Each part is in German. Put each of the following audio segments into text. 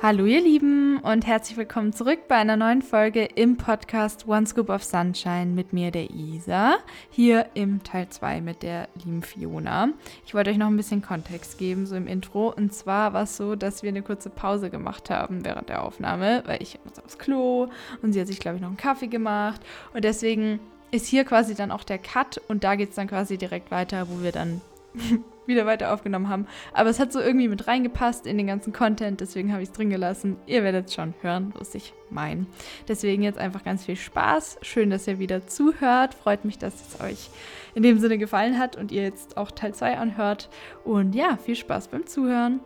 Hallo ihr Lieben und herzlich willkommen zurück bei einer neuen Folge im Podcast One Scoop of Sunshine mit mir, der Isa, hier im Teil 2 mit der lieben Fiona. Ich wollte euch noch ein bisschen Kontext geben, so im Intro. Und zwar war es so, dass wir eine kurze Pause gemacht haben während der Aufnahme, weil ich muss aufs Klo und sie hat sich, glaube ich, noch einen Kaffee gemacht. Und deswegen ist hier quasi dann auch der Cut und da geht es dann quasi direkt weiter, wo wir dann wieder weiter aufgenommen haben. Aber es hat so irgendwie mit reingepasst in den ganzen Content, deswegen habe ich es drin gelassen. Ihr werdet schon hören, was ich meine. Deswegen jetzt einfach ganz viel Spaß. Schön, dass ihr wieder zuhört. Freut mich, dass es euch in dem Sinne gefallen hat und ihr jetzt auch Teil 2 anhört. Und ja, viel Spaß beim Zuhören.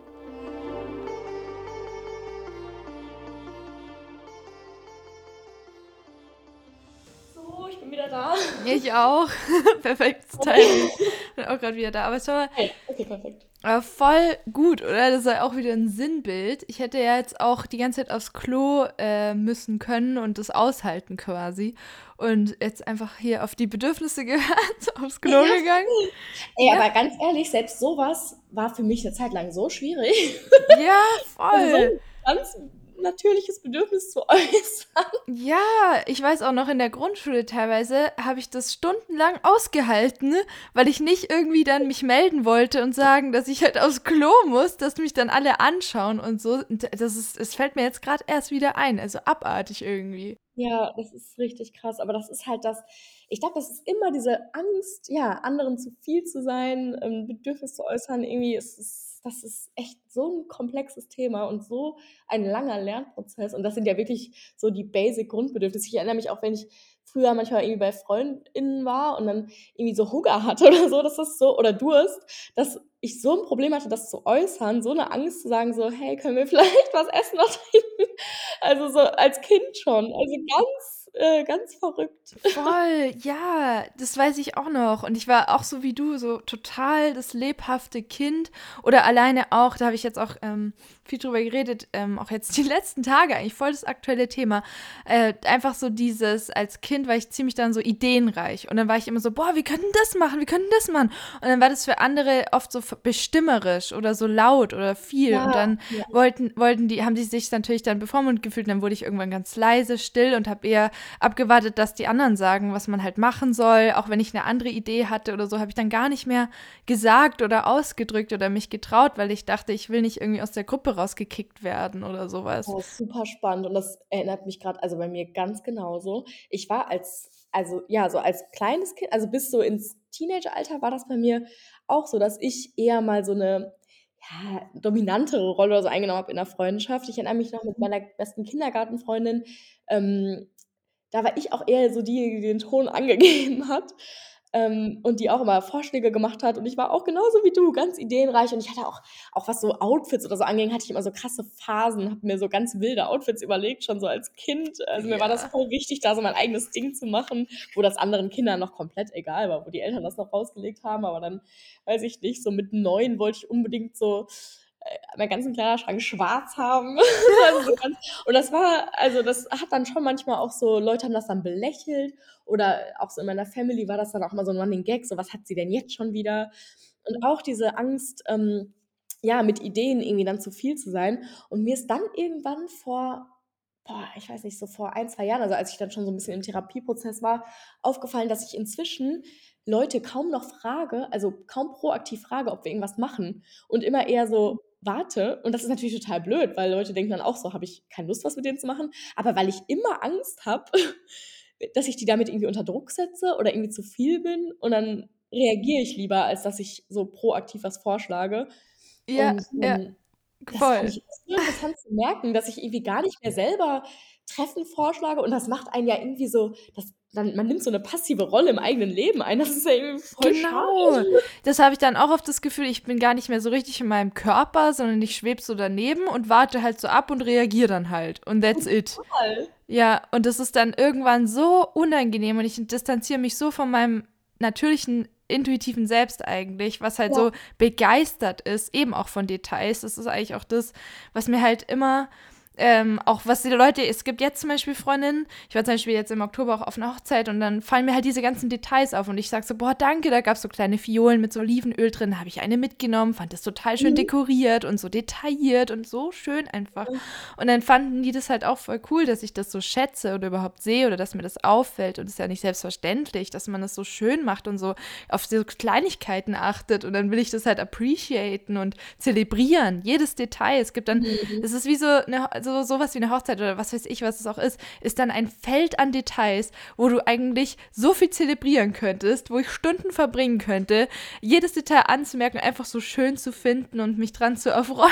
Ich auch. Perfektes Timing. Bin auch gerade wieder da. Aber es war hey, okay, perfekt. Aber voll gut, oder? Das ist auch wieder ein Sinnbild. Ich hätte ja jetzt auch die ganze Zeit aufs Klo äh, müssen können und das aushalten quasi. Und jetzt einfach hier auf die Bedürfnisse gehört, aufs Klo ja, gegangen. Ey, ja. aber ganz ehrlich, selbst sowas war für mich eine Zeit lang so schwierig. Ja, voll. Also so ganz natürliches Bedürfnis zu äußern. Ja, ich weiß auch noch in der Grundschule teilweise habe ich das stundenlang ausgehalten, weil ich nicht irgendwie dann mich melden wollte und sagen, dass ich halt aufs Klo muss, dass mich dann alle anschauen und so. Das ist, es fällt mir jetzt gerade erst wieder ein, also abartig irgendwie. Ja, das ist richtig krass, aber das ist halt das, ich glaube, das ist immer diese Angst, ja, anderen zu viel zu sein, ähm, Bedürfnis zu äußern, irgendwie ist es das ist echt so ein komplexes Thema und so ein langer Lernprozess. Und das sind ja wirklich so die Basic-Grundbedürfnisse. Ich erinnere mich auch, wenn ich früher manchmal irgendwie bei FreundInnen war und dann irgendwie so Hunger hatte oder so, das ist so, oder Durst, dass ich so ein Problem hatte, das zu äußern, so eine Angst zu sagen, so, hey, können wir vielleicht was essen oder trinken? Also so als Kind schon. Also ganz äh, ganz verrückt. Voll, ja, das weiß ich auch noch. Und ich war auch so wie du, so total das lebhafte Kind. Oder alleine auch, da habe ich jetzt auch ähm, viel drüber geredet, ähm, auch jetzt die letzten Tage eigentlich voll das aktuelle Thema. Äh, einfach so dieses, als Kind war ich ziemlich dann so ideenreich. Und dann war ich immer so, boah, wir könnten das machen, wir könnten das machen. Und dann war das für andere oft so bestimmerisch oder so laut oder viel. Ja, und dann ja. wollten, wollten die, haben die sich natürlich dann bevormundet gefühlt. Und dann wurde ich irgendwann ganz leise, still und habe eher abgewartet, dass die anderen sagen, was man halt machen soll. Auch wenn ich eine andere Idee hatte oder so, habe ich dann gar nicht mehr gesagt oder ausgedrückt oder mich getraut, weil ich dachte, ich will nicht irgendwie aus der Gruppe rausgekickt werden oder sowas. Oh, super spannend und das erinnert mich gerade, also bei mir ganz genauso. Ich war als, also ja, so als kleines Kind, also bis so ins Teenageralter war das bei mir auch so, dass ich eher mal so eine ja, dominantere Rolle oder so eingenommen habe in der Freundschaft. Ich erinnere mich noch mit meiner besten Kindergartenfreundin, ähm, da war ich auch eher so die, die den Ton angegeben hat ähm, und die auch immer Vorschläge gemacht hat. Und ich war auch genauso wie du, ganz ideenreich. Und ich hatte auch, auch was so Outfits oder so anging, hatte ich immer so krasse Phasen, habe mir so ganz wilde Outfits überlegt, schon so als Kind. Also ja. mir war das voll wichtig, da so mein eigenes Ding zu machen, wo das anderen Kindern noch komplett egal war, wo die Eltern das noch rausgelegt haben. Aber dann, weiß ich nicht, so mit neun wollte ich unbedingt so meinen ganzen Kleiderschrank schwarz haben. also und das war, also das hat dann schon manchmal auch so, Leute haben das dann belächelt oder auch so in meiner Family war das dann auch mal so ein Running Gag, so was hat sie denn jetzt schon wieder? Und auch diese Angst, ähm, ja, mit Ideen irgendwie dann zu viel zu sein. Und mir ist dann irgendwann vor, boah, ich weiß nicht, so vor ein, zwei Jahren, also als ich dann schon so ein bisschen im Therapieprozess war, aufgefallen, dass ich inzwischen Leute kaum noch frage, also kaum proaktiv frage, ob wir irgendwas machen und immer eher so warte. Und das ist natürlich total blöd, weil Leute denken dann auch so, habe ich keine Lust, was mit denen zu machen. Aber weil ich immer Angst habe, dass ich die damit irgendwie unter Druck setze oder irgendwie zu viel bin und dann reagiere ich lieber, als dass ich so proaktiv was vorschlage. Ja, und, ja. Ähm, das Voll. Das interessant zu merken, dass ich irgendwie gar nicht mehr selber Treffen vorschlage und das macht einen ja irgendwie so, das dann, man nimmt so eine passive Rolle im eigenen Leben ein. Das ist ja irgendwie voll Genau. Schade. Das habe ich dann auch oft das Gefühl, ich bin gar nicht mehr so richtig in meinem Körper, sondern ich schwebe so daneben und warte halt so ab und reagiere dann halt. Und that's Total. it. Ja, und das ist dann irgendwann so unangenehm und ich distanziere mich so von meinem natürlichen intuitiven Selbst eigentlich, was halt ja. so begeistert ist, eben auch von Details. Das ist eigentlich auch das, was mir halt immer ähm, auch was die Leute, es gibt jetzt zum Beispiel Freundinnen, ich war zum Beispiel jetzt im Oktober auch auf einer Hochzeit und dann fallen mir halt diese ganzen Details auf und ich sage so, boah, danke, da gab es so kleine Fiolen mit so Olivenöl drin, habe ich eine mitgenommen, fand das total schön mhm. dekoriert und so detailliert und so schön einfach. Und dann fanden die das halt auch voll cool, dass ich das so schätze oder überhaupt sehe oder dass mir das auffällt und es ist ja nicht selbstverständlich, dass man das so schön macht und so auf so Kleinigkeiten achtet und dann will ich das halt appreciaten und zelebrieren, jedes Detail. Es gibt dann, mhm. es ist wie so eine so sowas wie eine Hochzeit oder was weiß ich, was es auch ist, ist dann ein Feld an Details, wo du eigentlich so viel zelebrieren könntest, wo ich Stunden verbringen könnte, jedes Detail anzumerken, einfach so schön zu finden und mich dran zu erfreuen.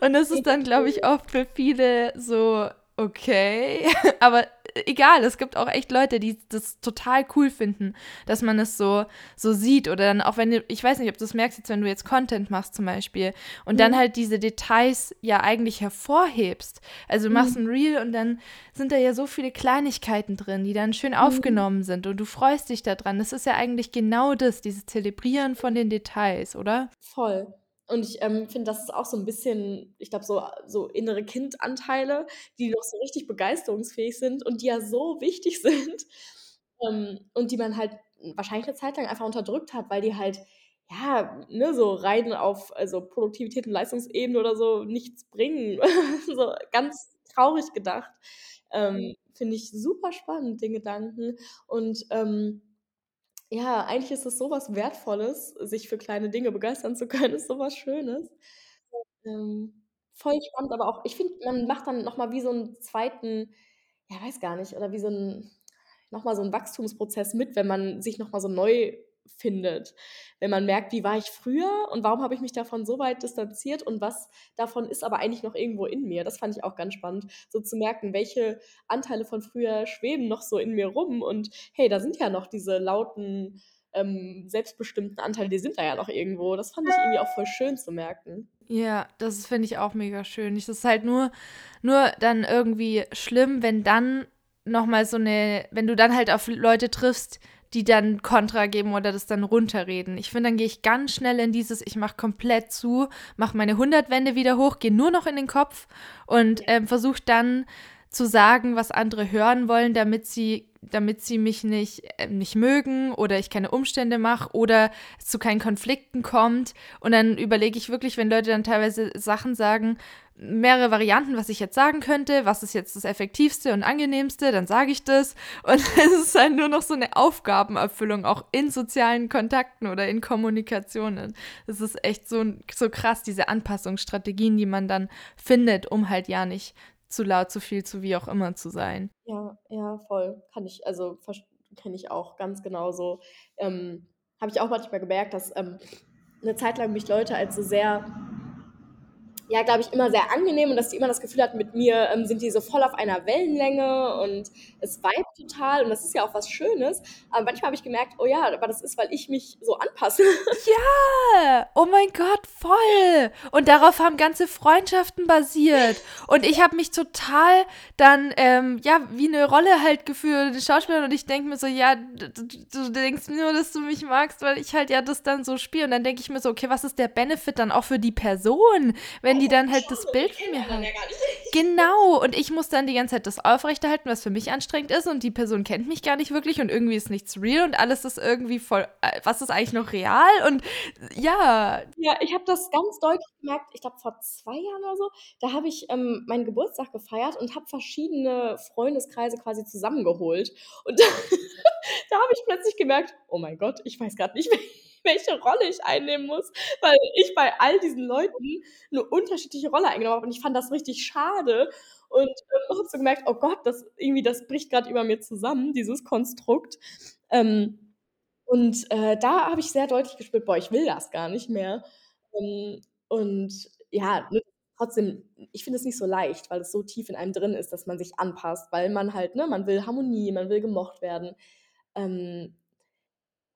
Und das ist dann, glaube ich, oft für viele so okay. Aber egal, es gibt auch echt Leute, die das total cool finden, dass man es so, so sieht. Oder dann auch wenn du, ich weiß nicht, ob du es merkst, jetzt, wenn du jetzt Content machst zum Beispiel und mhm. dann halt diese Details ja eigentlich hervorhebst. Also du machst mhm. ein Reel und dann sind da ja so viele Kleinigkeiten drin, die dann schön mhm. aufgenommen sind und du freust dich daran. Das ist ja eigentlich genau das, dieses Zelebrieren von den Details, oder? Voll. Und ich ähm, finde, das ist auch so ein bisschen, ich glaube, so, so innere Kindanteile, die noch so richtig begeisterungsfähig sind und die ja so wichtig sind ähm, und die man halt wahrscheinlich eine Zeit lang einfach unterdrückt hat, weil die halt, ja, ne, so rein auf also Produktivität und Leistungsebene oder so nichts bringen. so ganz traurig gedacht. Ähm, finde ich super spannend, den Gedanken. Und ähm, ja, eigentlich ist es so was Wertvolles, sich für kleine Dinge begeistern zu können, ist so was Schönes. Ähm, voll spannend, aber auch ich finde, man macht dann noch mal wie so 'n zweiten ja, weiß gar nicht, oder wie so 'n noch mal so 'n Wachstumsprozess mit, wenn man sich noch mal so neu findet. Wenn man merkt, wie war ich früher und warum habe ich mich davon so weit distanziert und was davon ist aber eigentlich noch irgendwo in mir. Das fand ich auch ganz spannend, so zu merken, welche Anteile von früher schweben noch so in mir rum und hey, da sind ja noch diese lauten, ähm, selbstbestimmten Anteile, die sind da ja noch irgendwo. Das fand ich irgendwie auch voll schön zu merken. Ja, das finde ich auch mega schön. Es ist halt nur, nur dann irgendwie schlimm, wenn dann nochmal so eine, wenn du dann halt auf Leute triffst, die dann Kontra geben oder das dann runterreden. Ich finde, dann gehe ich ganz schnell in dieses, ich mache komplett zu, mache meine 100 Wände wieder hoch, gehe nur noch in den Kopf und ähm, versuche dann zu sagen, was andere hören wollen, damit sie, damit sie mich nicht, äh, nicht mögen oder ich keine Umstände mache oder es zu keinen Konflikten kommt. Und dann überlege ich wirklich, wenn Leute dann teilweise Sachen sagen, mehrere Varianten, was ich jetzt sagen könnte, was ist jetzt das effektivste und angenehmste, dann sage ich das. Und es ist halt nur noch so eine Aufgabenerfüllung, auch in sozialen Kontakten oder in Kommunikationen. Das ist echt so, so krass, diese Anpassungsstrategien, die man dann findet, um halt ja nicht zu laut, zu viel, zu wie auch immer zu sein. Ja, ja, voll. Kann ich, also kenne ich auch ganz genauso. Ähm, Habe ich auch manchmal gemerkt, dass ähm, eine Zeit lang mich Leute als so sehr ja, glaube ich, immer sehr angenehm und dass die immer das Gefühl hatten, mit mir ähm, sind die so voll auf einer Wellenlänge und es vibe total und das ist ja auch was Schönes. Aber manchmal habe ich gemerkt, oh ja, aber das ist, weil ich mich so anpasse. Ja, oh mein Gott, voll. Und darauf haben ganze Freundschaften basiert. Und ich habe mich total dann, ähm, ja, wie eine Rolle halt gefühlt, eine Schauspielerin und ich denke mir so, ja, du, du denkst nur, dass du mich magst, weil ich halt ja das dann so spiele. Und dann denke ich mir so, okay, was ist der Benefit dann auch für die Person, wenn die dann halt das Bild von mir haben. Ja genau, und ich muss dann die ganze Zeit das aufrechterhalten, was für mich anstrengend ist und die Person kennt mich gar nicht wirklich und irgendwie ist nichts real und alles ist irgendwie voll, äh, was ist eigentlich noch real und ja. Ja, ich habe das ganz deutlich gemerkt, ich glaube vor zwei Jahren oder so, da habe ich ähm, meinen Geburtstag gefeiert und habe verschiedene Freundeskreise quasi zusammengeholt und da, da habe ich plötzlich gemerkt, oh mein Gott, ich weiß gerade nicht, welche Rolle ich einnehmen muss, weil ich bei all diesen Leuten eine unterschiedliche Rolle eingenommen habe und ich fand das richtig schade und ähm, habe so gemerkt, oh Gott, das irgendwie das bricht gerade über mir zusammen, dieses Konstrukt. Ähm, und äh, da habe ich sehr deutlich gespürt, boah, ich will das gar nicht mehr. Ähm, und ja, trotzdem, ich finde es nicht so leicht, weil es so tief in einem drin ist, dass man sich anpasst, weil man halt, ne, man will Harmonie, man will gemocht werden. Ähm,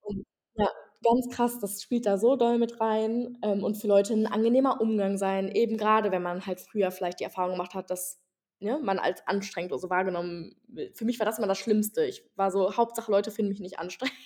und ja, ganz krass, das spielt da so doll mit rein ähm, und für Leute ein angenehmer Umgang sein, eben gerade wenn man halt früher vielleicht die Erfahrung gemacht hat, dass ne, man als anstrengend oder so wahrgenommen wird. Für mich war das immer das Schlimmste. Ich war so, Hauptsache Leute finden mich nicht anstrengend.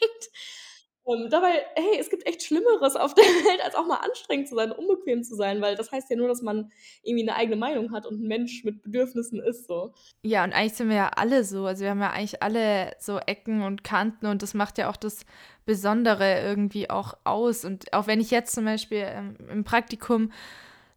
Ähm, dabei, hey, es gibt echt Schlimmeres auf der Welt, als auch mal anstrengend zu sein, unbequem zu sein, weil das heißt ja nur, dass man irgendwie eine eigene Meinung hat und ein Mensch mit Bedürfnissen ist so. Ja, und eigentlich sind wir ja alle so. Also wir haben ja eigentlich alle so Ecken und Kanten und das macht ja auch das Besondere irgendwie auch aus. Und auch wenn ich jetzt zum Beispiel ähm, im Praktikum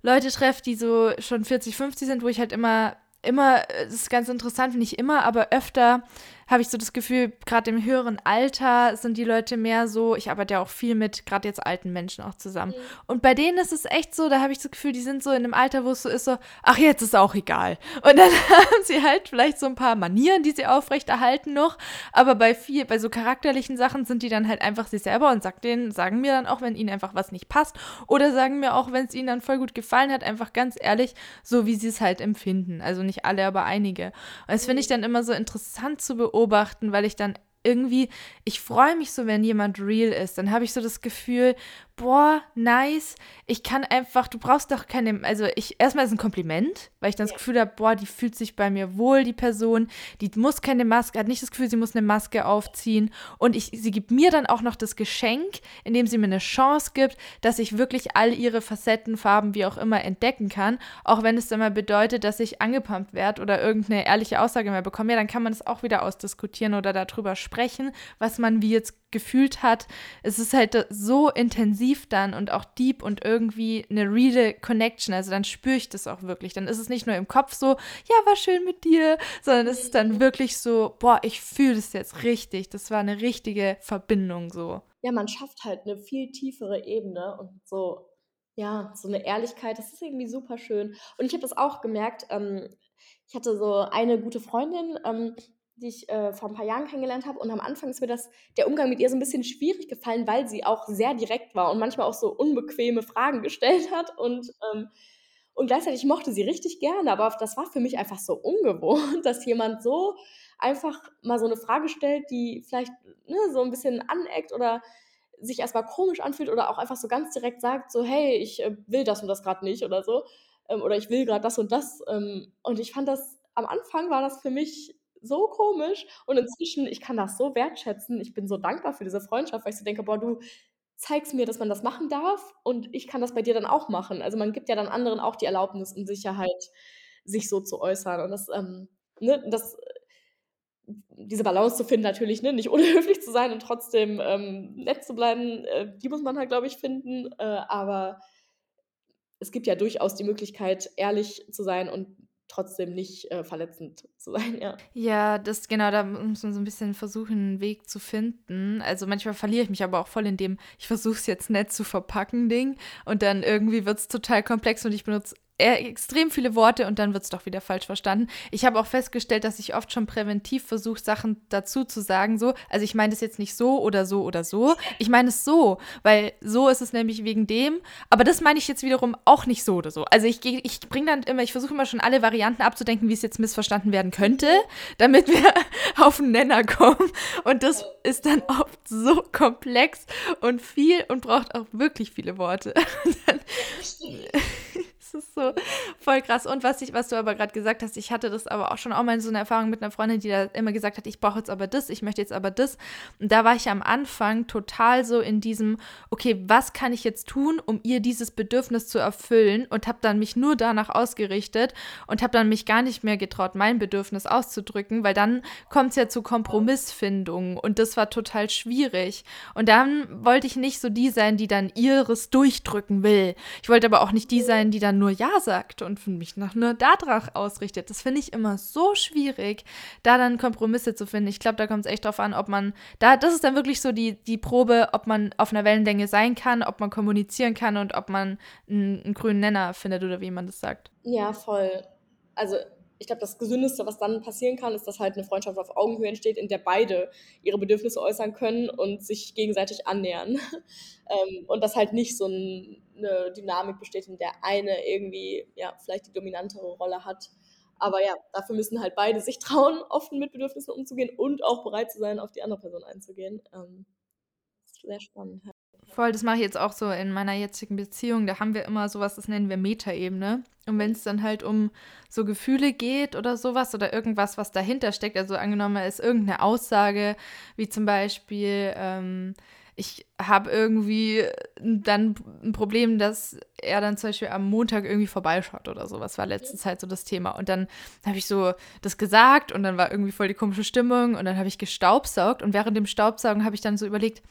Leute treffe, die so schon 40, 50 sind, wo ich halt immer, immer, das ist ganz interessant, ich immer, aber öfter habe ich so das Gefühl, gerade im höheren Alter sind die Leute mehr so, ich arbeite ja auch viel mit gerade jetzt alten Menschen auch zusammen. Mhm. Und bei denen ist es echt so, da habe ich das Gefühl, die sind so in einem Alter, wo es so ist, so, ach, jetzt ist auch egal. Und dann haben sie halt vielleicht so ein paar Manieren, die sie aufrechterhalten noch. Aber bei viel, bei so charakterlichen Sachen sind die dann halt einfach sich selber und sagt denen, sagen mir dann auch, wenn ihnen einfach was nicht passt. Oder sagen mir auch, wenn es ihnen dann voll gut gefallen hat, einfach ganz ehrlich, so wie sie es halt empfinden. Also nicht alle, aber einige. Und das finde ich dann immer so interessant zu beobachten beobachten, weil ich dann irgendwie, ich freue mich so, wenn jemand real ist. Dann habe ich so das Gefühl, boah, nice. Ich kann einfach, du brauchst doch keine, also ich, erstmal ist ein Kompliment, weil ich dann das Gefühl habe, boah, die fühlt sich bei mir wohl, die Person, die muss keine Maske, hat nicht das Gefühl, sie muss eine Maske aufziehen. Und ich, sie gibt mir dann auch noch das Geschenk, indem sie mir eine Chance gibt, dass ich wirklich all ihre Facetten, Farben, wie auch immer entdecken kann, auch wenn es dann mal bedeutet, dass ich angepumpt werde oder irgendeine ehrliche Aussage mehr bekomme, ja, dann kann man das auch wieder ausdiskutieren oder darüber sprechen, was man wie jetzt gefühlt hat. Es ist halt so intensiv dann und auch deep und irgendwie eine reale Connection. Also dann spüre ich das auch wirklich. Dann ist es nicht nur im Kopf so, ja, war schön mit dir, sondern es ist dann wirklich so, boah, ich fühle das jetzt richtig. Das war eine richtige Verbindung so. Ja, man schafft halt eine viel tiefere Ebene und so, ja, so eine Ehrlichkeit, das ist irgendwie super schön. Und ich habe das auch gemerkt, ähm, ich hatte so eine gute Freundin, ähm, die ich äh, vor ein paar Jahren kennengelernt habe. Und am Anfang ist mir das, der Umgang mit ihr so ein bisschen schwierig gefallen, weil sie auch sehr direkt war und manchmal auch so unbequeme Fragen gestellt hat. Und, ähm, und gleichzeitig mochte sie richtig gerne. Aber das war für mich einfach so ungewohnt, dass jemand so einfach mal so eine Frage stellt, die vielleicht ne, so ein bisschen aneckt oder sich erstmal komisch anfühlt oder auch einfach so ganz direkt sagt, so, hey, ich äh, will das und das gerade nicht oder so. Ähm, oder ich will gerade das und das. Ähm, und ich fand das, am Anfang war das für mich so komisch. Und inzwischen, ich kann das so wertschätzen. Ich bin so dankbar für diese Freundschaft, weil ich so denke, boah, du zeigst mir, dass man das machen darf und ich kann das bei dir dann auch machen. Also man gibt ja dann anderen auch die Erlaubnis und Sicherheit, sich so zu äußern. Und das, ähm, ne, das diese Balance zu finden, natürlich, ne, nicht unhöflich zu sein und trotzdem ähm, nett zu bleiben, äh, die muss man halt, glaube ich, finden. Äh, aber es gibt ja durchaus die Möglichkeit, ehrlich zu sein und trotzdem nicht äh, verletzend zu sein, ja. Ja, das genau, da muss man so ein bisschen versuchen, einen Weg zu finden. Also manchmal verliere ich mich aber auch voll in dem, ich versuche es jetzt nett zu verpacken, Ding. Und dann irgendwie wird es total komplex und ich benutze extrem viele Worte und dann wird es doch wieder falsch verstanden. Ich habe auch festgestellt, dass ich oft schon präventiv versuche, Sachen dazu zu sagen. So, also ich meine das jetzt nicht so oder so oder so. Ich meine es so, weil so ist es nämlich wegen dem. Aber das meine ich jetzt wiederum auch nicht so oder so. Also ich, ich bringe dann immer, ich versuche immer schon alle Varianten abzudenken, wie es jetzt missverstanden werden könnte, damit wir auf den Nenner kommen. Und das ist dann oft so komplex und viel und braucht auch wirklich viele Worte. dann, das ist so voll krass. Und was, ich, was du aber gerade gesagt hast, ich hatte das aber auch schon auch mal so eine Erfahrung mit einer Freundin, die da immer gesagt hat, ich brauche jetzt aber das, ich möchte jetzt aber das. Und da war ich am Anfang total so in diesem, okay, was kann ich jetzt tun, um ihr dieses Bedürfnis zu erfüllen? Und habe dann mich nur danach ausgerichtet und habe dann mich gar nicht mehr getraut, mein Bedürfnis auszudrücken, weil dann kommt es ja zu Kompromissfindungen und das war total schwierig. Und dann wollte ich nicht so die sein, die dann ihres durchdrücken will. Ich wollte aber auch nicht die sein, die dann nur Ja sagt und mich nach nur Dadrach ausrichtet. Das finde ich immer so schwierig, da dann Kompromisse zu finden. Ich glaube, da kommt es echt drauf an, ob man, da, das ist dann wirklich so die, die Probe, ob man auf einer Wellenlänge sein kann, ob man kommunizieren kann und ob man einen, einen grünen Nenner findet oder wie man das sagt. Ja, voll. Also ich glaube, das Gesündeste, was dann passieren kann, ist, dass halt eine Freundschaft auf Augenhöhe entsteht, in der beide ihre Bedürfnisse äußern können und sich gegenseitig annähern. ähm, und dass halt nicht so ein, eine Dynamik besteht, in der eine irgendwie, ja, vielleicht die dominantere Rolle hat. Aber ja, dafür müssen halt beide sich trauen, offen mit Bedürfnissen umzugehen und auch bereit zu sein, auf die andere Person einzugehen. Ähm, sehr spannend. Voll, das mache ich jetzt auch so in meiner jetzigen Beziehung. Da haben wir immer sowas, das nennen wir Metaebene. Und wenn es dann halt um so Gefühle geht oder sowas oder irgendwas, was dahinter steckt, also angenommen ist irgendeine Aussage, wie zum Beispiel, ähm, ich habe irgendwie dann ein Problem, dass er dann zum Beispiel am Montag irgendwie vorbeischaut oder so. Was war letzte Zeit so das Thema. Und dann habe ich so das gesagt und dann war irgendwie voll die komische Stimmung und dann habe ich gestaubsaugt und während dem Staubsaugen habe ich dann so überlegt,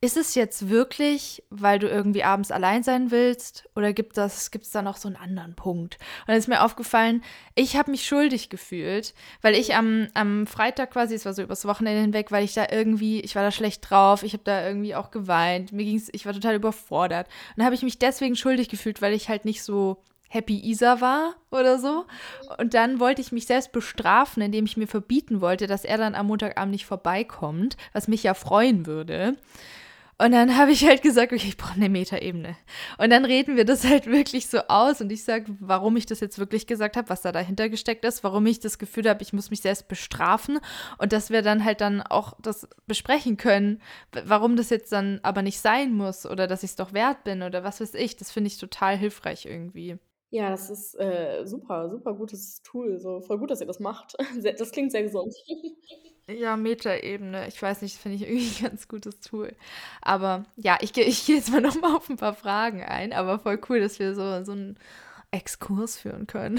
ist es jetzt wirklich, weil du irgendwie abends allein sein willst oder gibt es gibt's da noch so einen anderen Punkt? Und dann ist mir aufgefallen, ich habe mich schuldig gefühlt, weil ich am, am Freitag quasi, es war so übers Wochenende hinweg, weil ich da irgendwie, ich war da schlecht drauf, ich habe da irgendwie auch geweint, mir ging's, ich war total überfordert. Und dann habe ich mich deswegen schuldig gefühlt, weil ich halt nicht so Happy Isa war oder so. Und dann wollte ich mich selbst bestrafen, indem ich mir verbieten wollte, dass er dann am Montagabend nicht vorbeikommt, was mich ja freuen würde. Und dann habe ich halt gesagt, okay, ich brauche eine Metaebene. Und dann reden wir das halt wirklich so aus und ich sage, warum ich das jetzt wirklich gesagt habe, was da dahinter gesteckt ist, warum ich das Gefühl habe, ich muss mich selbst bestrafen und dass wir dann halt dann auch das besprechen können, warum das jetzt dann aber nicht sein muss oder dass ich es doch wert bin oder was weiß ich. Das finde ich total hilfreich irgendwie. Ja, das ist äh, super, super gutes Tool. So voll gut, dass ihr das macht. Das klingt sehr gesund. Ja, Metaebene. Ich weiß nicht, finde ich irgendwie ein ganz gutes Tool. Aber ja, ich gehe ich geh jetzt mal nochmal auf ein paar Fragen ein. Aber voll cool, dass wir so, so einen Exkurs führen können,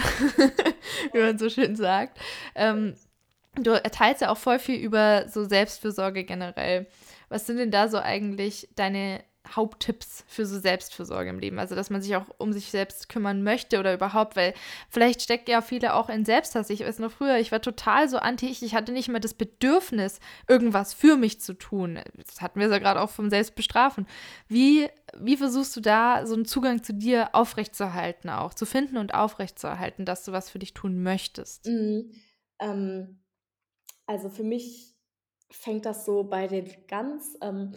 wie man so schön sagt. Ähm, du erteilst ja auch voll viel über so Selbstfürsorge generell. Was sind denn da so eigentlich deine Haupttipps für so Selbstfürsorge im Leben. Also, dass man sich auch um sich selbst kümmern möchte oder überhaupt, weil vielleicht stecken ja viele auch in Selbsthass. Ich weiß noch früher, ich war total so anti ich, ich hatte nicht mehr das Bedürfnis, irgendwas für mich zu tun. Das hatten wir ja gerade auch vom Selbstbestrafen. Wie, wie versuchst du da so einen Zugang zu dir aufrechtzuerhalten, auch zu finden und aufrechtzuerhalten, dass du was für dich tun möchtest? Mhm. Ähm, also für mich fängt das so bei den ganz ähm,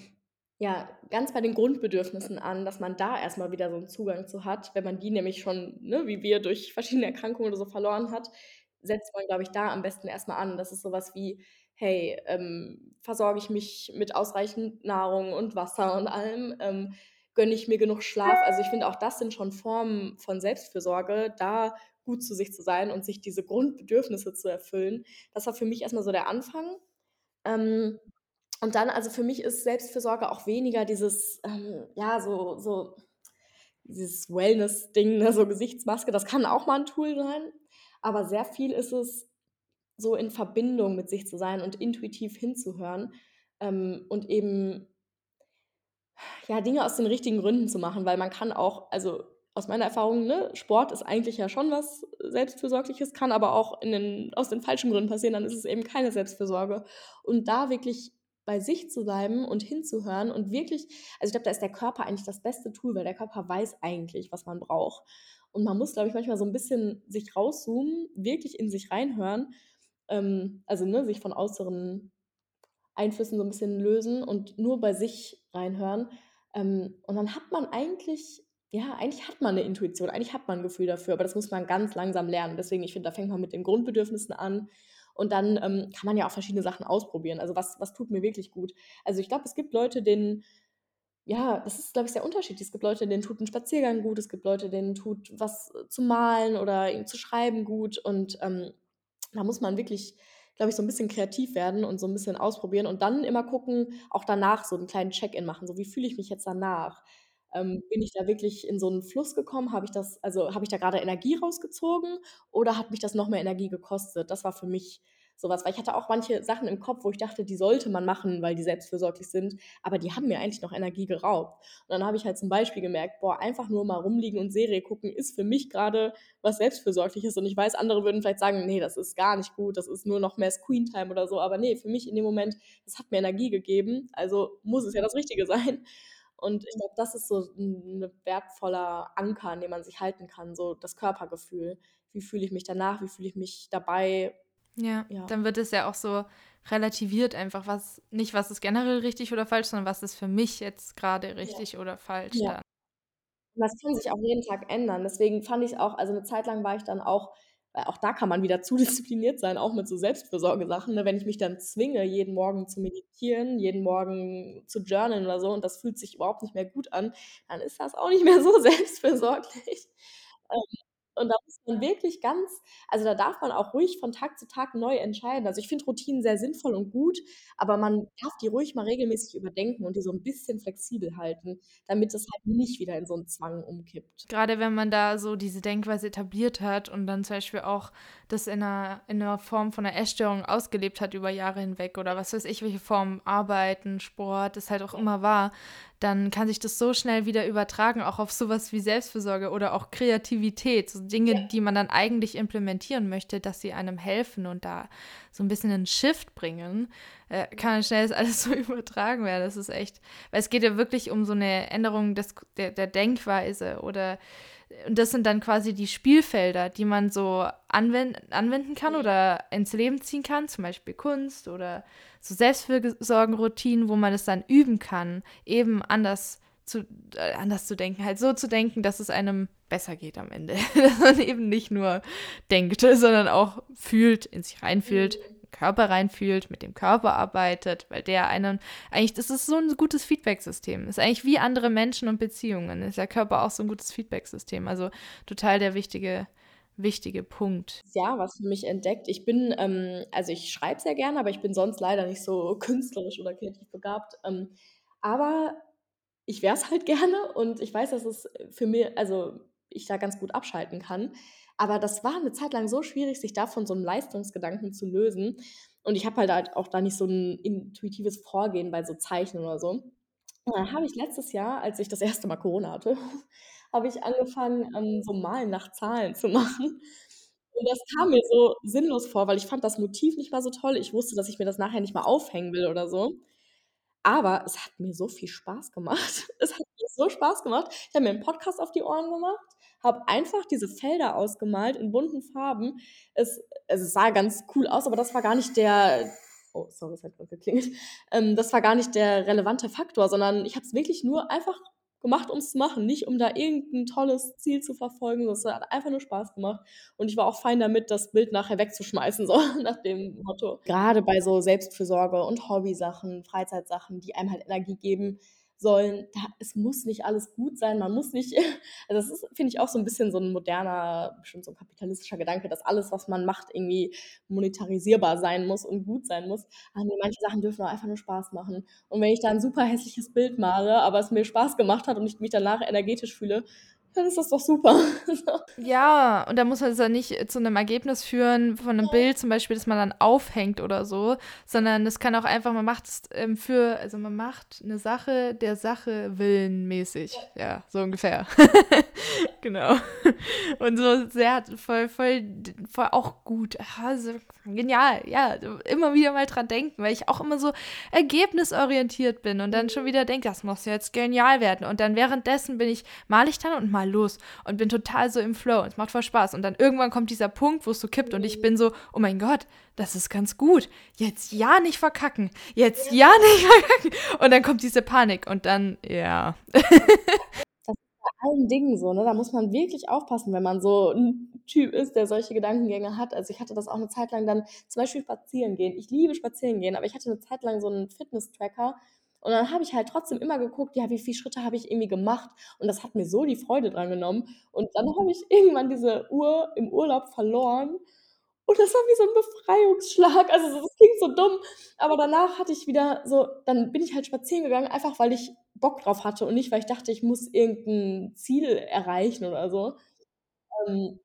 ja, ganz bei den Grundbedürfnissen an, dass man da erstmal wieder so einen Zugang zu hat. Wenn man die nämlich schon, ne, wie wir durch verschiedene Erkrankungen oder so verloren hat, setzt man, glaube ich, da am besten erstmal an. Das ist sowas wie: „Hey, ähm, versorge ich mich mit ausreichend Nahrung und Wasser und allem? Ähm, gönne ich mir genug Schlaf?“ Also, ich finde, auch das sind schon Formen von Selbstfürsorge, da gut zu sich zu sein und sich diese Grundbedürfnisse zu erfüllen. Das war für mich erstmal so der Anfang. Ähm und dann also für mich ist Selbstfürsorge auch weniger dieses, ähm, ja, so so dieses Wellness-Ding, ne, so Gesichtsmaske, das kann auch mal ein Tool sein, aber sehr viel ist es, so in Verbindung mit sich zu sein und intuitiv hinzuhören, ähm, und eben ja, Dinge aus den richtigen Gründen zu machen, weil man kann auch also aus meiner Erfahrung, ne, Sport ist eigentlich ja schon was Selbstfürsorgliches, kann aber auch den aus den falschen Gründen passieren, dann ist es eben keine Selbstfürsorge. Und da wirklich bei sich zu bleiben und hinzuhören und wirklich also, ich glaube, da ist der Körper eigentlich das beste Tool, weil der Körper weiß eigentlich, was man braucht. Und man muss, glaube ich, manchmal so ein bisschen sich rauszoomen, wirklich in sich reinhören, ähm, also, ne, sich von äußeren Einflüssen so ein bisschen lösen und nur bei sich reinhören. Ähm, und dann hat man eigentlich ja, eigentlich hat man eine Intuition, eigentlich hat man ein Gefühl dafür, aber das muss man ganz langsam lernen. Deswegen, ich finde, da fängt man mit den Grundbedürfnissen an und dann ähm, kann man ja auch verschiedene Sachen ausprobieren. Also was, was tut mir wirklich gut? Also ich glaube, es gibt Leute, denen, ja, das ist, glaube ich, sehr unterschiedlich. Es gibt Leute, denen tut ein Spaziergang gut, es gibt Leute, denen tut was zu malen oder zu schreiben gut. Und ähm, da muss man wirklich, glaube ich, so ein bisschen kreativ werden und so ein bisschen ausprobieren und dann immer gucken, auch danach so einen kleinen Check-in machen. So, wie fühle ich mich jetzt danach? Ähm, bin ich da wirklich in so einen Fluss gekommen? Habe ich das also, habe ich da gerade Energie rausgezogen oder hat mich das noch mehr Energie gekostet? Das war für mich sowas, weil ich hatte auch manche Sachen im Kopf, wo ich dachte, die sollte man machen, weil die selbstfürsorglich sind, aber die haben mir eigentlich noch Energie geraubt. Und dann habe ich halt zum Beispiel gemerkt, boah, einfach nur mal rumliegen und Serie gucken ist für mich gerade was Selbstfürsorgliches und ich weiß, andere würden vielleicht sagen: „Ne, das ist gar nicht gut, das ist nur noch mehr Screentime oder so“, aber ne, für mich in dem Moment, das hat mir Energie gegeben, also muss es ja das Richtige sein. Und ich glaube, das ist so 'n 'ne wertvoller Anker, an dem man sich halten kann, so das Körpergefühl. Wie fühle ich mich danach? Wie fühle ich mich dabei? Ja, Ja. dann wird es ja auch so relativiert einfach, was nicht, was ist generell richtig oder falsch, sondern was ist für mich jetzt gerade Ja. richtig oder falsch Ja. das kann sich auch jeden Tag ändern. Deswegen fand ich's auch also 'ne Zeit lang war ich dann auch auch da kann man wieder zu diszipliniert sein, auch mit so Selbstfürsorgesachen, ne? Wenn ich mich dann zwinge, jeden Morgen zu meditieren, jeden Morgen zu journalen oder so und das fühlt sich überhaupt nicht mehr gut an, dann ist das auch nicht mehr so selbstfürsorglich. Ähm Und da muss man wirklich ganz also, da darf man auch ruhig von Tag zu Tag neu entscheiden. Also, ich finde Routinen sehr sinnvoll und gut, aber man darf die ruhig mal regelmäßig überdenken und die so 'n bisschen flexibel halten, damit es halt nicht wieder in so 'n Zwang umkippt. Grade wenn man da so diese Denkweise etabliert hat und dann zum Beispiel auch das in 'ner in 'ner Form von 'ner Essstörung ausgelebt hat über Jahre hinweg oder was weiß ich, welche Form, Arbeiten, Sport es halt auch immer war, dann kann sich das so schnell wieder übertragen, auch auf so was wie Selbstfürsorge oder auch Kreativität, so Dinge, Ja. die man dann eigentlich implementieren möchte, dass sie einem helfen und da so 'n bisschen 'nen Shift bringen, äh, kann schnell das alles so übertragen werden. Das ist echt weil es geht ja wirklich um so 'ne Änderung des der der Denkweise oder und das sind dann quasi die Spielfelder, die man so anwen anwenden kann oder ins Leben ziehen kann, zum Beispiel Kunst oder so Selbstfürsorge-Routinen, wo man es dann üben kann, eben anders zu äh, anders zu denken, halt so zu denken, dass es einem besser geht am Ende. Dass man eben nicht nur denkt, sondern auch fühlt, in sich reinfühlt, Mhm. Körper reinfühlt, mit dem Körper arbeitet, weil der einen eigentlich das ist so 'n gutes Feedbacksystem. Ist eigentlich wie andere Menschen und Beziehungen. Ist der Körper auch so 'n gutes Feedbacksystem. Also, total der wichtige wichtige Punkt. Ja, was für mich entdeckt. Ich bin, ähm also, ich schreibe sehr gerne, aber ich bin sonst leider nicht so künstlerisch oder kreativ begabt. Ähm, aber ich wäre es halt gerne und ich weiß, dass es für mi also, ich da ganz gut abschalten kann. Aber das war 'ne Zeit lang so schwierig, sich da von so 'nem Leistungsgedanken zu lösen. Und ich habe halt halt auch da nicht so 'n intuitives Vorgehen bei so Zeichnen oder so. Und dann habe ich letztes Jahr, als ich das erste Mal Corona hatte, habe ich angefangen, ähm, so Malen nach Zahlen zu machen. Und das kam mir so sinnlos vor, weil ich fand das Motiv nicht mal so toll. Ich wusste, dass ich mir das nachher nicht mal aufhängen will oder so. Aber es hat mir so viel Spaß gemacht. Es hat mir so Spaß gemacht. Ich habe mir 'n Podcast auf die Ohren gemacht, habe einfach diese Felder ausgemalt in bunten Farben. Es also, es sah ganz cool aus, aber das war gar nicht der oh, sorry, es hat grad geklingelt. Ähm, das war gar nicht der relevante Faktor, sondern ich habe es wirklich nur einfach gemacht, ums zu machen, nicht um da irgend 'n tolles Ziel zu verfolgen. Das hat einfach nur Spaß gemacht. Und ich war auch fein damit, das Bild nachher wegzuschmeißen, so nach dem Motto. Grade bei so Selbstfürsorge und Hobbysachen, Freizeitsachen, die einem halt Energie geben sollen, da es muss nicht alles gut sein. Man muss nicht also, das ist, finde ich, auch so 'n bisschen so 'n moderner bestimmt so 'n kapitalistischer Gedanke, dass alles, was man macht, irgendwie monetarisierbar sein muss und gut sein muss. Aber manche Sachen dürfen auch einfach nur Spaß machen. Und wenn ich da 'n super hässliches Bild male, aber es mir Spaß gemacht hat und ich mich danach energetisch fühle, dann ist das doch super. Ja, und da muss man es ja nicht zu 'nem Ergebnis führen von 'nem Ja. Bild zum Beispiel, das man dann aufhängt oder so, sondern das kann auch einfach man macht es, ähm, für also, man macht 'ne Sache der Sache willen mäßig. Ja. Ja, so ungefähr. Genau. Und so sehr voll voll voll auch gut. Ah, so genial, ja, immer wieder mal dran denken, weil ich auch immer so ergebnisorientiert bin und dann schon Mhm. wieder denke: „Das muss jetzt genial werden.“ Und dann währenddessen bin ich male ich dann und male los und bin total so im Flow. Es macht voll Spaß. Und dann irgendwann kommt dieser Punkt, wo's so kippt und ich bin so: „Oh mein Gott, das ist ganz gut. Jetzt ja nicht verkacken. Jetzt Ja. nicht verkacken.“ Und dann kommt diese Panik und dann ja. Das ist bei allen Dingen so, ne? Da muss man wirklich aufpassen, wenn man so 'n Typ ist, der solche Gedankengänge hat. Also, ich hatte das auch 'ne Zeit lang dann zum Beispiel spazieren gehen. Ich liebe spazieren gehen, aber ich hatte 'ne Zeit lang so 'n Fitness-Tracker und dann habe ich halt trotzdem immer geguckt, ja, wie viel Schritte habe ich irgendwie gemacht? Und das hat mir so die Freude dran genommen. Und dann habe ich irgendwann diese Uhr im Urlaub verloren und das war wie so 'n Befreiungsschlag. Also, so das klingt so dumm, aber danach hatte ich wieder so dann bin ich halt spazieren gegangen, einfach weil ich Bock drauf hatte und nicht, weil ich dachte, ich muss irgend 'n Ziel erreichen oder so. Ähm,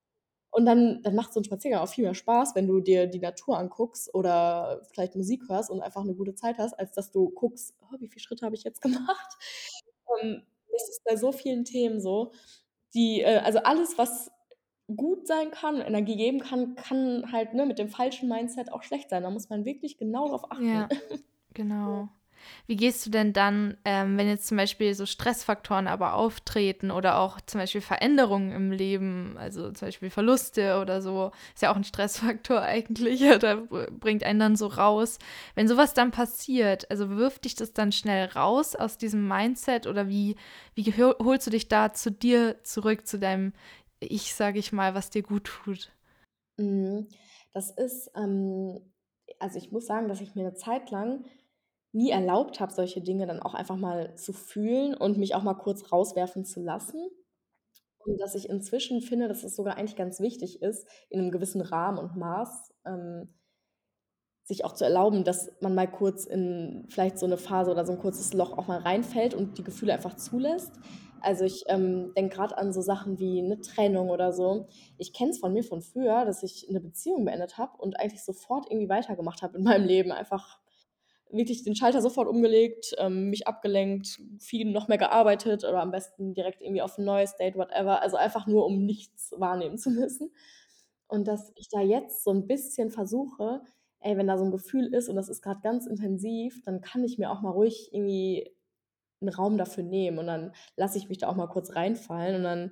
und dann dann macht so 'n Spaziergang auch viel mehr Spaß, wenn du dir die Natur anguckst oder vielleicht Musik hörst und einfach 'ne gute Zeit hast, als dass du guckst: „Oh, wie viel Schritte habe ich jetzt gemacht?“ Ähm, das ist bei so vielen Themen so, die äh, also, alles, was gut sein kann, Energie geben kann, kann halt, ne, mit dem falschen Mindset auch schlecht sein. Da muss man wirklich genau drauf achten. Ja. genau. Wie gehst du denn dann, ähm, wenn jetzt zum Beispiel so Stressfaktoren aber auftreten oder auch zum Beispiel Veränderungen im Leben, also, zum Beispiel Verluste oder so, ist ja auch 'n Stressfaktor eigentlich oder bringt einen dann so raus. Wenn so was dann passiert, also, wirft dich das dann schnell raus aus diesem Mindset oder wie wie hol holst du dich da zu dir zurück, zu deinem Ich, sage ich mal, was dir gut tut? Mhm. Das ist, ähm also, ich muss sagen, dass ich mir 'ne Zeit lang nie erlaubt habe, solche Dinge dann auch einfach mal zu fühlen und mich auch mal kurz rauswerfen zu lassen. Und dass ich inzwischen finde, dass es sogar eigentlich ganz wichtig ist, in 'nem gewissen Rahmen und Maß, ähm sich auch zu erlauben, dass man mal kurz in vielleicht so 'ne Phase oder so 'n kurzes Loch auch mal reinfällt und die Gefühle einfach zulässt. Also, ich, ähm, denke grad an so Sachen wie 'ne Trennung oder so. Ich kenne es von mir von früher, dass ich 'ne Beziehung beendet habe und eigentlich sofort irgendwie weitergemacht habe in meinem Leben. Einfach wirklich den Schalter sofort umgelegt, ähm, mich abgelenkt, viel noch mehr gearbeitet oder am besten direkt irgendwie auf 'n neues Date, whatever. Also, einfach nur, um nichts wahrnehmen zu müssen. Und dass ich da jetzt so 'n bisschen versuche ey, wenn da so 'n Gefühl ist und das ist grad ganz intensiv, dann kann ich mir auch mal ruhig irgendwie 'n Raum dafür nehmen und dann lasse ich mich da auch mal kurz reinfallen und dann,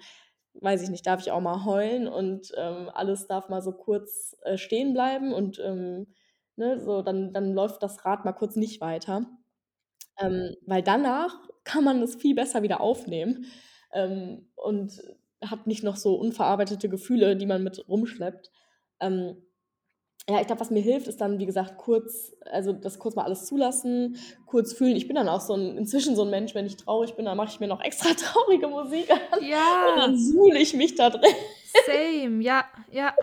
weiß ich nicht, darf ich auch mal heulen und, ähm, alles darf mal so kurz, äh, stehen bleiben und, ähm, ne, so dann dann läuft das Rad mal kurz nicht weiter. Ähm, weil danach kann man das viel besser wieder aufnehmen, ähm, und hat nicht noch so unverarbeitete Gefühle, die man mit rumschleppt. Ähm, ja, ich glaube, was mir hilft, ist dann, wie gesagt, kurz also, das kurz mal alles zulassen, kurz fühlen. Ich bin dann auch so 'n inzwischen so 'n Mensch, wenn ich traurig bin, dann mache ich mir noch extra traurige Musik an und Ja. dann suhle ich mich da drin. Same, ja, ja.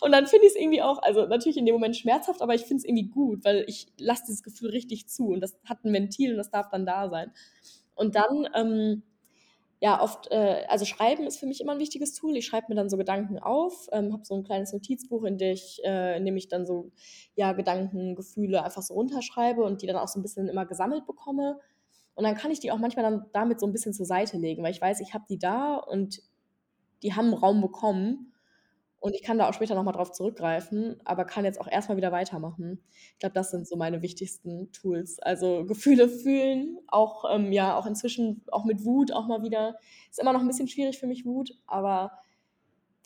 Und dann finde ich's irgendwie auch also, natürlich in dem Moment schmerzhaft, aber ich finde es irgendwie gut, weil ich lasse dieses Gefühl richtig zu und das hat 'n Ventil und das darf dann da sein. Und dann, ähm, ja, oft äh, also, Schreiben ist für mich immer 'n wichtiges Tool. Ich schreibe mir dann so Gedanken auf, ähm, habe so 'n kleines Notizbuch, in der ich äh, dem ich dann so, ja, Gedanken, Gefühle einfach so runterschreibe und die dann auch so 'n bisschen immer gesammelt bekomme. Und dann kann ich die auch manchmal dann damit so 'n bisschen zur Seite legen, weil ich weiß, ich habe die da und die haben Raum bekommen und ich kann da auch später noch mal drauf zurückgreifen, aber kann jetzt auch erst mal wieder weitermachen. Ich glaube, das sind so meine wichtigsten Tools. Also, Gefühle fühlen, auch ähm, ja, auch inzwischen auch mit Wut auch mal wieder ist immer noch 'n bisschen schwierig für mich, Wut, aber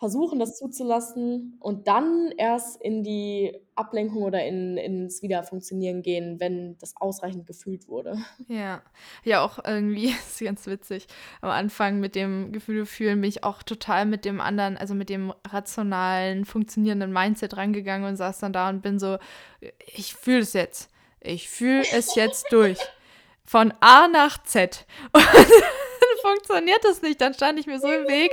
versuchen, das zuzulassen und dann erst in die Ablenkung oder in ins Wieder-Funktionieren gehen, wenn das ausreichend gefühlt wurde. Ja. Ja, auch irgendwie ist ganz witzig. Am Anfang mit dem Gefühle fühlen bin ich auch total mit dem anderen also, mit dem rationalen, funktionierenden Mindset rangegangen und saß dann da und bin so: „Ich fühle es jetzt. Ich fühle es jetzt durch. Von A nach Z.“ Und funktioniert das nicht. Dann stand ich mir so im Weg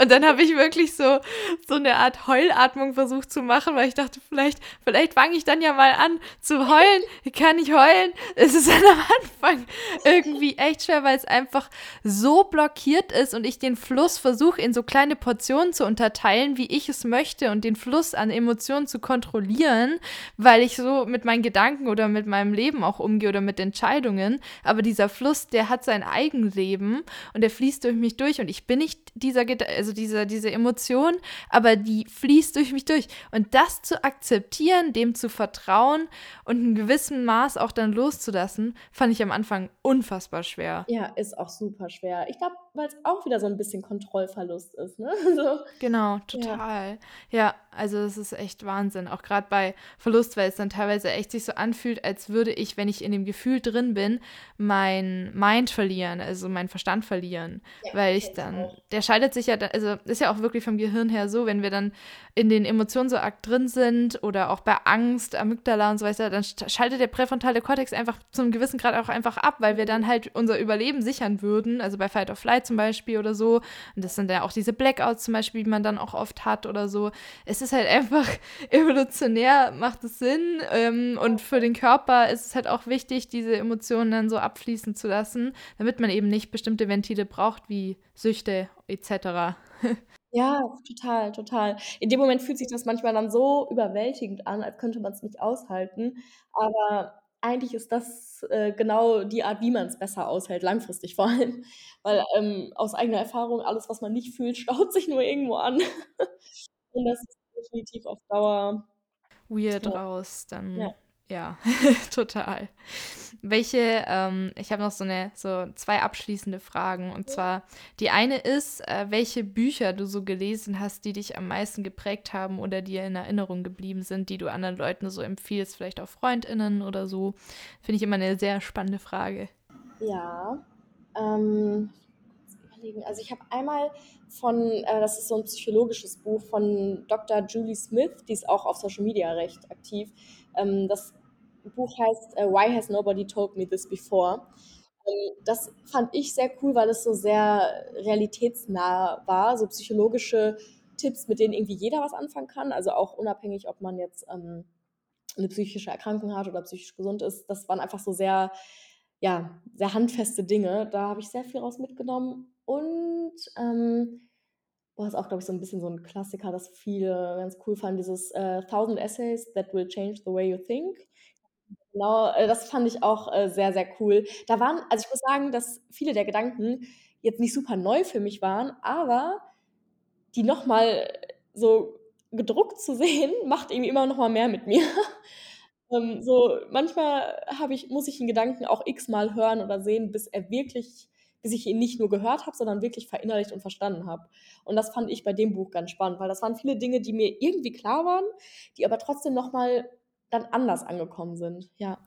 und dann habe ich wirklich so so 'ne Art Heulatmung versucht zu machen, weil ich dachte: „Vielleicht vielleicht fange ich dann ja mal an zu heulen. Ich kann nicht heulen.“ Es ist dann am Anfang irgendwie echt schwer, weil's einfach so blockiert ist und ich den Fluss versuche, in so kleine Portionen zu unterteilen, wie ich es möchte und den Fluss an Emotionen zu kontrollieren, weil ich so mit meinen Gedanken oder mit meinem Leben auch umgehe oder mit Entscheidungen. Aber dieser Fluss, der hat sein Eigenleben und der fließt durch mich durch und ich bin nicht dieser also, diese diese Emotion, aber die fließt durch mich durch. Und das zu akzeptieren, dem zu vertrauen und in gewissem Maß auch dann loszulassen, fand ich am Anfang unfassbar schwer. Ja, ist auch super schwer. Ich glaube, weil's auch wieder so 'n bisschen Kontrollverlust ist, ne? So. Genau, Ja. total. Ja, also, es ist echt Wahnsinn, auch grad bei Verlust, weil's dann teilweise echt sich so anfühlt, als würde ich, wenn ich in dem Gefühl drin bin, mein Mind verlieren, also, meinen Verstand verlieren, Ja, weil ich dann auch. der schaltet sich ja da also, ist ja auch wirklich vom Gehirn her so, wenn wir dann in den Emotionen so arg drin sind oder auch bei Angst, Amygdala und so weiter, dann sch schaltet der präfrontale Kortex einfach zu 'nem gewissen Grad auch einfach ab, weil wir dann halt unser Überleben sichern würden, also, bei Fight or Flight zum Beispiel oder so. Und das sind ja auch diese Blackouts zum Beispiel, die man dann auch oft hat oder so. Es ist halt einfach evolutionär macht es Sinn, ähm, und für den Körper ist es halt auch wichtig, diese Emotionen dann so abfließen zu lassen, damit man eben nicht bestimmte Ventile braucht wie Süchte et cetera. Ja, total, total. In dem Moment fühlt sich das manchmal dann so überwältigend an, als könnte man's nicht aushalten. Aber eigentlich ist das, äh, genau die Art, wie man's besser aushält, langfristig vor allem. Weil, ähm, aus eigener Erfahrung, alles, was man nicht fühlt, staut sich nur irgendwo an. Und das ist definitiv auf Dauer Weird ja. raus, dann Ja. Ja, total. Welche ähm, ich habe noch so 'ne so 2 abschließende Fragen. Und zwar die eine ist, äh, welche Bücher du so gelesen hast, die dich am meisten geprägt haben oder dir in Erinnerung geblieben sind, die du anderen Leuten so empfiehlst, vielleicht auch FreundInnen oder so. Finde ich immer 'ne sehr spannende Frage. Ja, ähm. Also, ich habe einmal von äh, das ist so 'n psychologisches Buch von Dr. Julie Smith, die ist auch auf Social Media recht aktiv. Ähm, das Buch heißt, äh, „Why Has Nobody Told Me This Before?“ Ähm, das fand ich sehr cool, weil es so sehr realitätsnah war, so psychologische Tipps, mit denen irgendwie jeder was anfangen kann, also auch unabhängig, ob man jetzt, ähm, 'ne psychische Erkrankung hat oder psychisch gesund ist. Das waren einfach so sehr ja, sehr handfeste Dinge. Da habe ich sehr viel raus mitgenommen und, ähm, boah, ist auch, glaube ich, so 'n bisschen so 'n Klassiker, das viele ganz cool fanden, dieses, äh, „1,000 Essays that will change the way you think“. Genau, äh, das fand ich auch, äh, sehr, sehr cool. Da waren also, ich muss sagen, dass viele der Gedanken jetzt nicht super neu für mich waren, aber die noch mal so gedruckt zu sehen, macht irgendwie immer noch mal mehr mit mir. Ähm, so manchmal ich muss ich 'n Gedanken auch x-mal hören oder sehen, bis er wirklich bis ich ihn nicht nur gehört habe, sondern wirklich verinnerlicht und verstanden habe. Und das fand ich bei dem Buch ganz spannend, weil das waren viele Dinge, die mir irgendwie klar waren, die aber trotzdem noch mal dann anders angekommen sind, ja.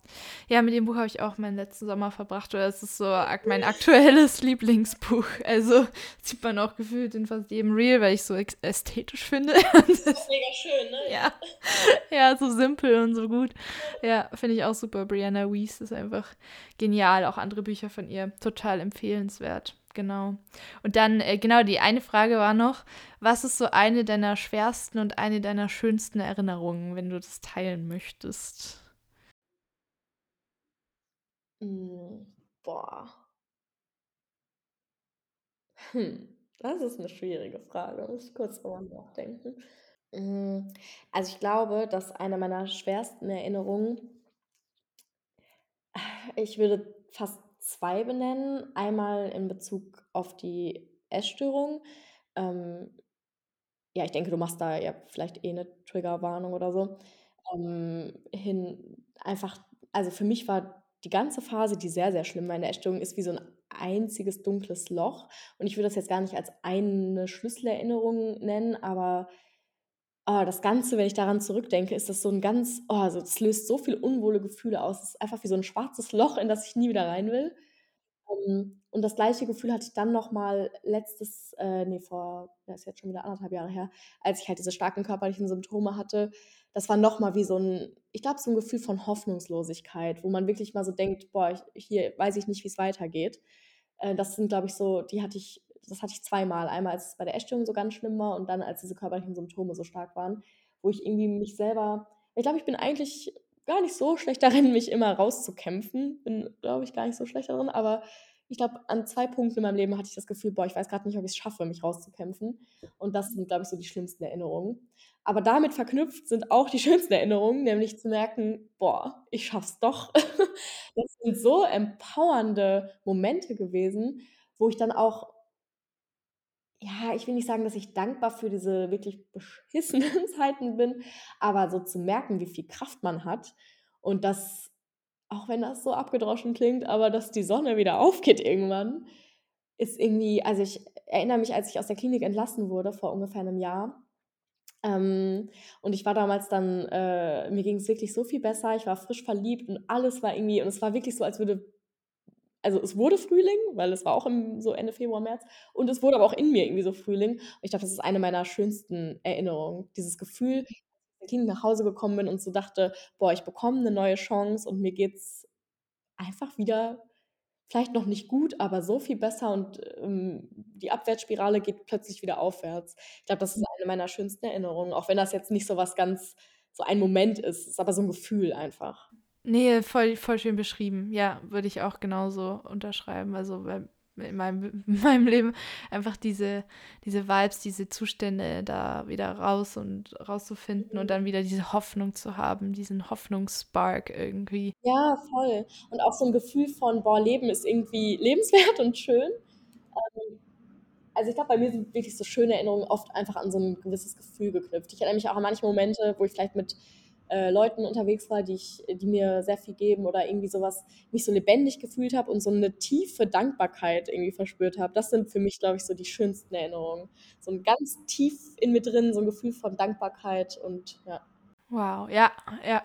Ja, mit dem Buch habe ich auch meinen letzten Sommer verbracht oder es ist so mein aktuelles Lieblingsbuch. Also, sieht man auch gefühlt in fast jedem Reel, weil ich's so ästhetisch finde. Das ist mega schön, ne? Ja. Ja, so simpel und so gut. Ja, finde ich auch super. Brianna Wiest ist einfach genial. Auch andere Bücher von ihr total empfehlenswert. Genau. Und dann, äh, genau, die eine Frage war noch: Was ist so eine deiner schwersten und eine deiner schönsten Erinnerungen, wenn du das teilen möchtest? Hm, boah. Hm, das ist 'ne schwierige Frage. Muss ich kurz drüber nachdenken. Hm, also, ich glaube, dass eine meiner schwersten Erinnerungen ich würde fast 2 benennen. Einmal in Bezug auf die Essstörung. Ähm, ja, ich denke, du machst da ja vielleicht eh 'ne Triggerwarnung oder so. Ähm, hin einfach also, für mich war die ganze Phase, die sehr, sehr schlimm war in der Essstörung, ist wie so 'n einziges dunkles Loch. Und ich würde das jetzt gar nicht als eine Schlüsselerinnerung nennen, aber, ah, das Ganze, wenn ich daran zurückdenke, ist das so 'n ganz oh, also, das löst so viel unwohle Gefühle aus. Es ist einfach wie so 'n schwarzes Loch, in das ich nie wieder rein will. Ähm, und das gleiche Gefühl hatte ich dann noch mal letztes äh, ne, vor ja, ist jetzt schon wieder 1 1/2 Jahre her, als ich halt diese starken körperlichen Symptome hatte. Das war noch mal wie so 'n ich glaube, so 'n Gefühl von Hoffnungslosigkeit, wo man wirklich mal so denkt: „Boah, ich hier weiß ich nicht, wie's weitergeht.“ Äh, das sind, glaube ich, so die hatte ich das hatte ich zweimal. Einmal, als es bei der Essstörung so ganz schlimm war und dann, als diese körperlichen Symptome so stark waren, wo ich irgendwie mich selber ich glaube, ich bin eigentlich gar nicht so schlecht darin, mich immer rauszukämpfen. Bin, glaube ich, gar nicht so schlecht da drin, aber ich glaube, an 2 Punkten in meinem Leben hatte ich das Gefühl: „Boah, ich weiß grad nicht, ob ich's schaffe, mich rauszukämpfen.“ Und das sind, glaube ich, so die schlimmsten Erinnerungen. Aber damit verknüpft sind auch die schönsten Erinnerungen, nämlich zu merken: „Boah, ich schaff's doch.“ Das sind so empowernde Momente gewesen, wo ich dann auch ja, ich will nicht sagen, dass ich dankbar für diese wirklich beschissenen Zeiten bin, aber so zu merken, wie viel Kraft man hat und dass auch wenn das so abgedroschen klingt, aber dass die Sonne wieder aufgeht irgendwann, ist irgendwie also, ich erinnere mich, als ich aus der Klinik entlassen wurde vor ungefähr 'nem Jahr, ähm, und ich war damals dann äh, mir ging's wirklich so viel besser. Ich war frisch verliebt und alles war irgendwie und es war wirklich so, als würde also, es wurde Frühling, weil es war auch im so Ende Februar, März und es wurde aber auch in mir irgendwie so Frühling. Und ich glaube, das ist eine meiner schönsten Erinnerungen. Dieses Gefühl, als ich nach Hause gekommen bin und so dachte: „Boah, ich bekomme 'ne neue Chance und mir geht's einfach wieder vielleicht noch nicht gut, aber so viel besser und, ähm, die Abwärtsspirale geht plötzlich wieder aufwärts.“ Ich glaube, das ist eine meiner schönsten Erinnerungen, auch wenn das jetzt nicht so was ganz so ein Moment ist, ist aber so 'n Gefühl einfach. Ne, voll voll schön beschrieben. Ja, würde ich auch genauso unterschreiben. Also, weil in meinem in meinem Leben einfach diese diese Vibes, diese Zustände da wieder raus und rauszufinden und dann wieder diese Hoffnung zu haben, diesen Hoffnungsspark irgendwie. Ja, voll. Und auch so 'n Gefühl von: „Boah, Leben ist irgendwie lebenswert und schön.“ Ähm, also, ich glaube, bei mir sind wirklich so schöne Erinnerungen oft einfach an so 'n gewisses Gefühl geknüpft. Ich erinnere mich auch an manche Momente, wo ich vielleicht mit, äh, Leuten unterwegs war, die ich die mir sehr viel geben oder irgendwie so was mich so lebendig gefühlt habe und so 'ne tiefe Dankbarkeit irgendwie verspürt habe. Das sind für mich, glaube ich, so die schönsten Erinnerungen. So 'n ganz tief in mir drin, so 'n Gefühl von Dankbarkeit und ja. Wow, ja, ja.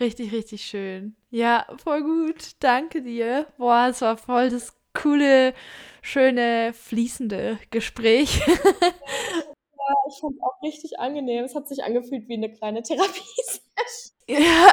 Richtig, richtig schön. Ja, voll gut. Danke dir. Boah, es war voll das coole, schöne, fließende Gespräch. Ja, ich fand's auch richtig angenehm. Es hat sich angefühlt wie 'ne kleine Therapiesession. Ja,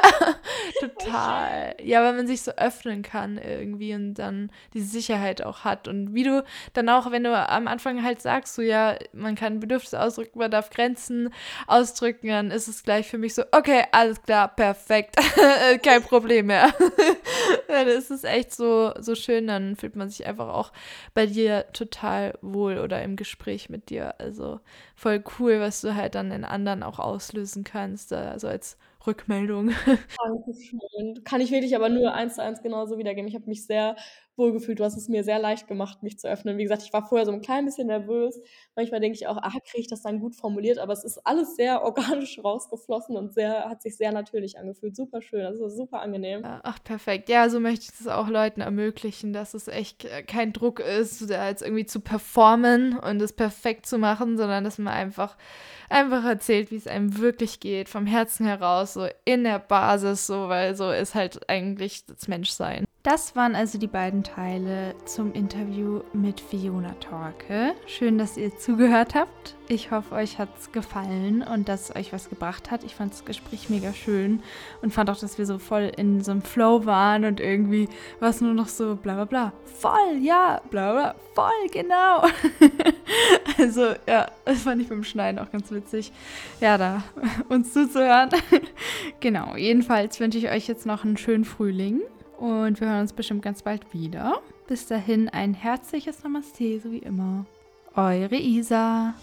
total. Ja, weil man sich so öffnen kann irgendwie und dann diese Sicherheit auch hat. Und wie du dann auch, wenn du am Anfang halt sagst, so ja, man kann Bedürfnisse ausdrücken, man darf Grenzen ausdrücken, dann ist es gleich für mich so, okay, alles klar, perfekt, kein Problem mehr. dann ist es echt so, so schön, dann fühlt man sich einfach auch bei dir total wohl oder im Gespräch mit dir. Also voll cool, was du halt dann in anderen auch auslösen kannst, also als Rückmeldung. Dankeschön. Kann ich wirklich aber nur eins zu eins genauso wiedergeben. Ich habe mich sehr wohlgefühlt. Du hast es mir sehr leicht gemacht, mich zu öffnen. Wie gesagt, ich war vorher so ein klein bisschen nervös. Manchmal denke ich auch, ah, kriege ich das dann gut formuliert, aber es ist alles sehr organisch rausgeflossen und sehr, hat sich sehr natürlich angefühlt. Super schön, das ist super angenehm. Ach, perfekt. Ja, so möchte ich es auch Leuten ermöglichen, dass es echt kein Druck ist, jetzt irgendwie zu performen und es perfekt zu machen, sondern dass man einfach, einfach erzählt, wie es einem wirklich geht, vom Herzen heraus, so in der Basis, so, weil so ist halt eigentlich das Menschsein. Das waren also die beiden Teile zum Interview mit Fiona Torke. Schön, dass ihr zugehört habt. Ich hoffe, euch hat es gefallen und dass es euch was gebracht hat. Ich fand das Gespräch mega schön und fand auch, dass wir so voll in so einem Flow waren und irgendwie war es nur noch so bla bla bla. Voll, ja, bla bla, voll, genau. also ja, das fand ich beim Schneiden auch ganz witzig. Ja, da uns zuzuhören. genau, jedenfalls wünsche ich euch jetzt noch einen schönen Frühling und wir hören uns bestimmt ganz bald wieder. Bis dahin ein herzliches Namaste, so wie immer. Eure Isa.